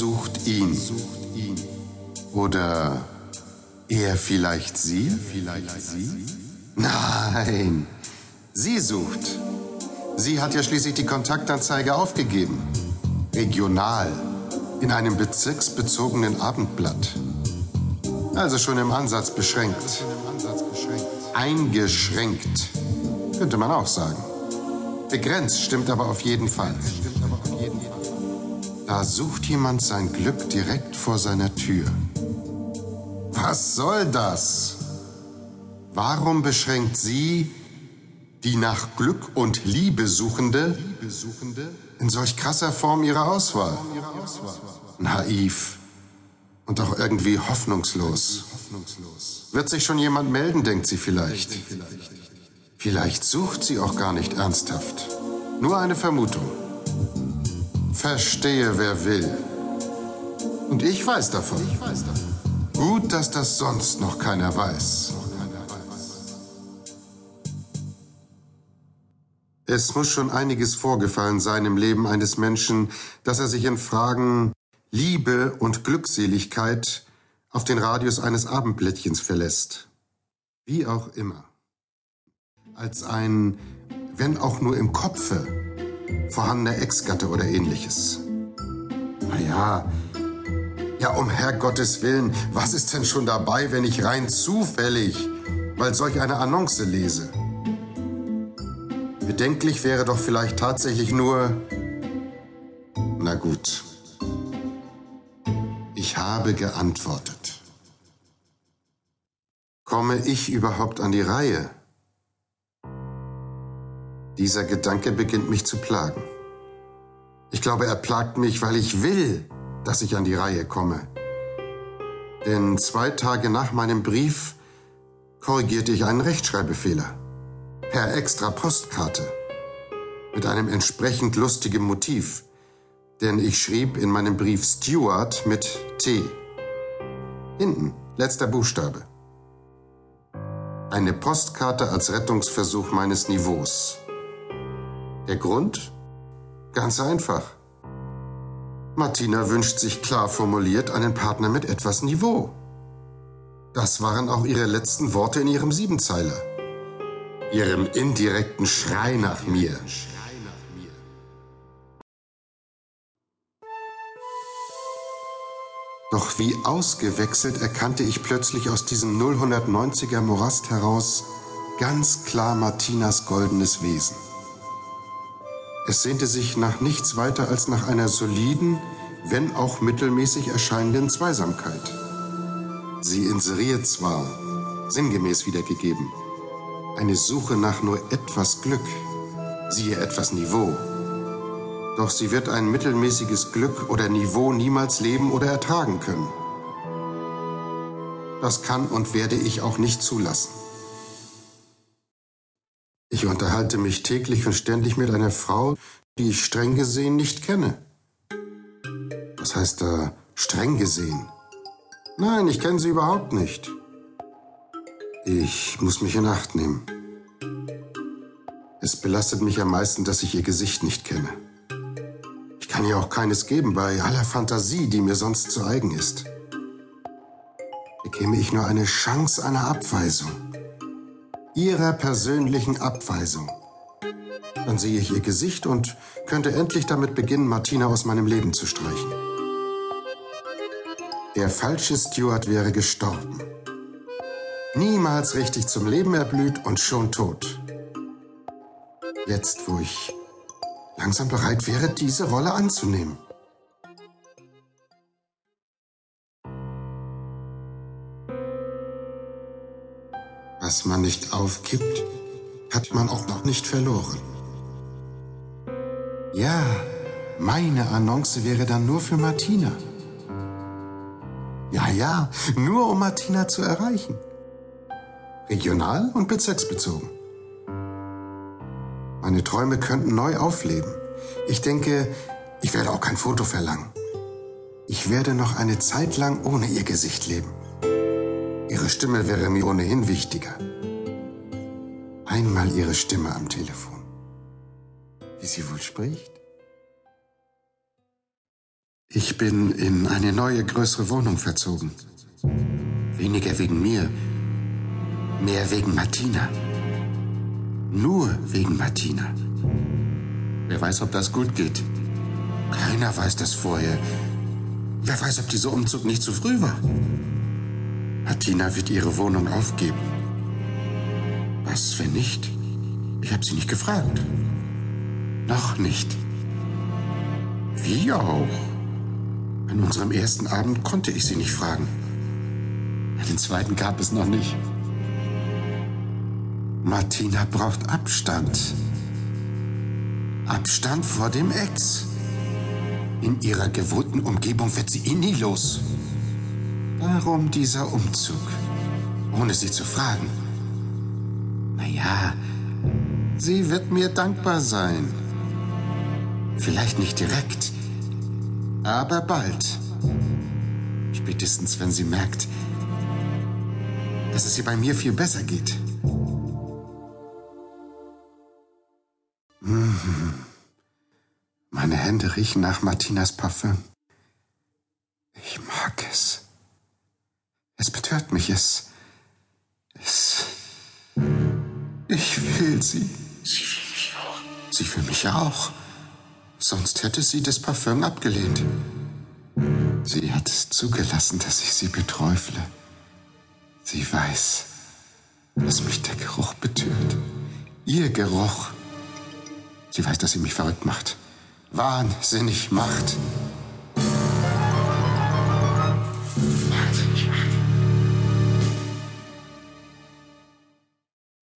sucht ihn. Oder er vielleicht sie? Nein, sie sucht. Sie hat ja schließlich die Kontaktanzeige aufgegeben. Regional. In einem bezirksbezogenen Abendblatt. Also schon im Ansatz beschränkt. Eingeschränkt, könnte man auch sagen. Begrenzt stimmt aber auf jeden Fall. Da sucht jemand sein Glück direkt vor seiner Tür. Was soll das? Warum beschränkt sie, die nach Glück und Liebe Suchende, in solch krasser Form ihre Auswahl? Naiv und auch irgendwie hoffnungslos. Wird sich schon jemand melden, denkt sie vielleicht. Vielleicht sucht sie auch gar nicht ernsthaft. Nur eine Vermutung. Verstehe, wer will. Und ich weiß davon. Gut, dass das sonst noch keiner weiß. Es muss schon einiges vorgefallen sein im Leben eines Menschen, dass er sich in Fragen Liebe und Glückseligkeit auf den Radius eines Abendblättchens verlässt. Wie auch immer. Als ein, wenn auch nur im Kopfe, vorhandener Ex-Gatte oder ähnliches. Naja, ja, um Herrgottes Willen, was ist denn schon dabei, wenn ich rein zufällig mal solch eine Annonce lese? Bedenklich wäre doch vielleicht tatsächlich nur, na gut, ich habe geantwortet. Komme ich überhaupt an die Reihe? Dieser Gedanke beginnt mich zu plagen. Ich glaube, er plagt mich, weil ich will, dass ich an die Reihe komme. Denn zwei Tage nach meinem Brief korrigierte ich einen Rechtschreibfehler. Per extra Postkarte. Mit einem entsprechend lustigen Motiv. Denn ich schrieb in meinem Brief Stuart mit T. Hinten, letzter Buchstabe. Eine Postkarte als Rettungsversuch meines Niveaus. Der Grund? Ganz einfach. Martina wünscht sich klar formuliert einen Partner mit etwas Niveau. Das waren auch ihre letzten Worte in ihrem Siebenzeiler. Ihrem indirekten Schrei nach mir. Doch wie ausgewechselt erkannte ich plötzlich aus diesem 090er Morast heraus ganz klar Martinas goldenes Wesen. Es sehnte sich nach nichts weiter als nach einer soliden, wenn auch mittelmäßig erscheinenden Zweisamkeit. Sie inseriert zwar, sinngemäß wiedergegeben, eine Suche nach nur etwas Glück, siehe etwas Niveau. Doch sie wird ein mittelmäßiges Glück oder Niveau niemals leben oder ertragen können. Das kann und werde ich auch nicht zulassen. Ich unterhalte mich täglich und ständig mit einer Frau, die ich streng gesehen nicht kenne. Was heißt da streng gesehen? Nein, ich kenne sie überhaupt nicht. Ich muss mich in Acht nehmen. Es belastet mich am meisten, dass ich ihr Gesicht nicht kenne. Ich kann ihr auch keines geben bei aller Fantasie, die mir sonst zu eigen ist. Bekäme ich nur eine Chance einer Abweisung, ihrer persönlichen Abweisung, dann sehe ich ihr Gesicht und könnte endlich damit beginnen, Martina aus meinem Leben zu streichen. Der falsche Stuart wäre gestorben. Niemals richtig zum Leben erblüht und schon tot. Jetzt, wo ich langsam bereit wäre, diese Rolle anzunehmen. Was man nicht aufgibt, hat man auch noch nicht verloren. Ja, meine Annonce wäre dann nur für Martina. Ja, ja, nur um Martina zu erreichen. Regional und bezirksbezogen. Meine Träume könnten neu aufleben. Ich denke, ich werde auch kein Foto verlangen. Ich werde noch eine Zeit lang ohne ihr Gesicht leben. Ihre Stimme wäre mir ohnehin wichtiger. Einmal ihre Stimme am Telefon. Wie sie wohl spricht? Ich bin in eine neue, größere Wohnung verzogen. Weniger wegen mir, mehr wegen Martina. Nur wegen Martina. Wer weiß, ob das gut geht. Keiner weiß das vorher. Wer weiß, ob dieser Umzug nicht zu früh war. Martina wird ihre Wohnung aufgeben. Was, wenn nicht? Ich habe sie nicht gefragt. Noch nicht. Wie auch? An unserem ersten Abend konnte ich sie nicht fragen. Den zweiten gab es noch nicht. Martina braucht Abstand. Abstand vor dem Ex. In ihrer gewohnten Umgebung wird sie ihn nie los. Warum dieser Umzug? Ohne sie zu fragen. Naja, sie wird mir dankbar sein. Vielleicht nicht direkt, aber bald. Spätestens, wenn sie merkt, dass es ihr bei mir viel besser geht. Mhm. Meine Hände riechen nach Martinas Parfüm. Ich mag es. Es betört mich, es. Es. Ich will sie. Sie will mich auch. Sie will mich auch. Sonst hätte sie das Parfüm abgelehnt. Sie hat es zugelassen, dass ich sie beträufle. Sie weiß, dass mich der Geruch betört. Ihr Geruch. Sie weiß, dass sie mich verrückt macht. Wahnsinnig macht.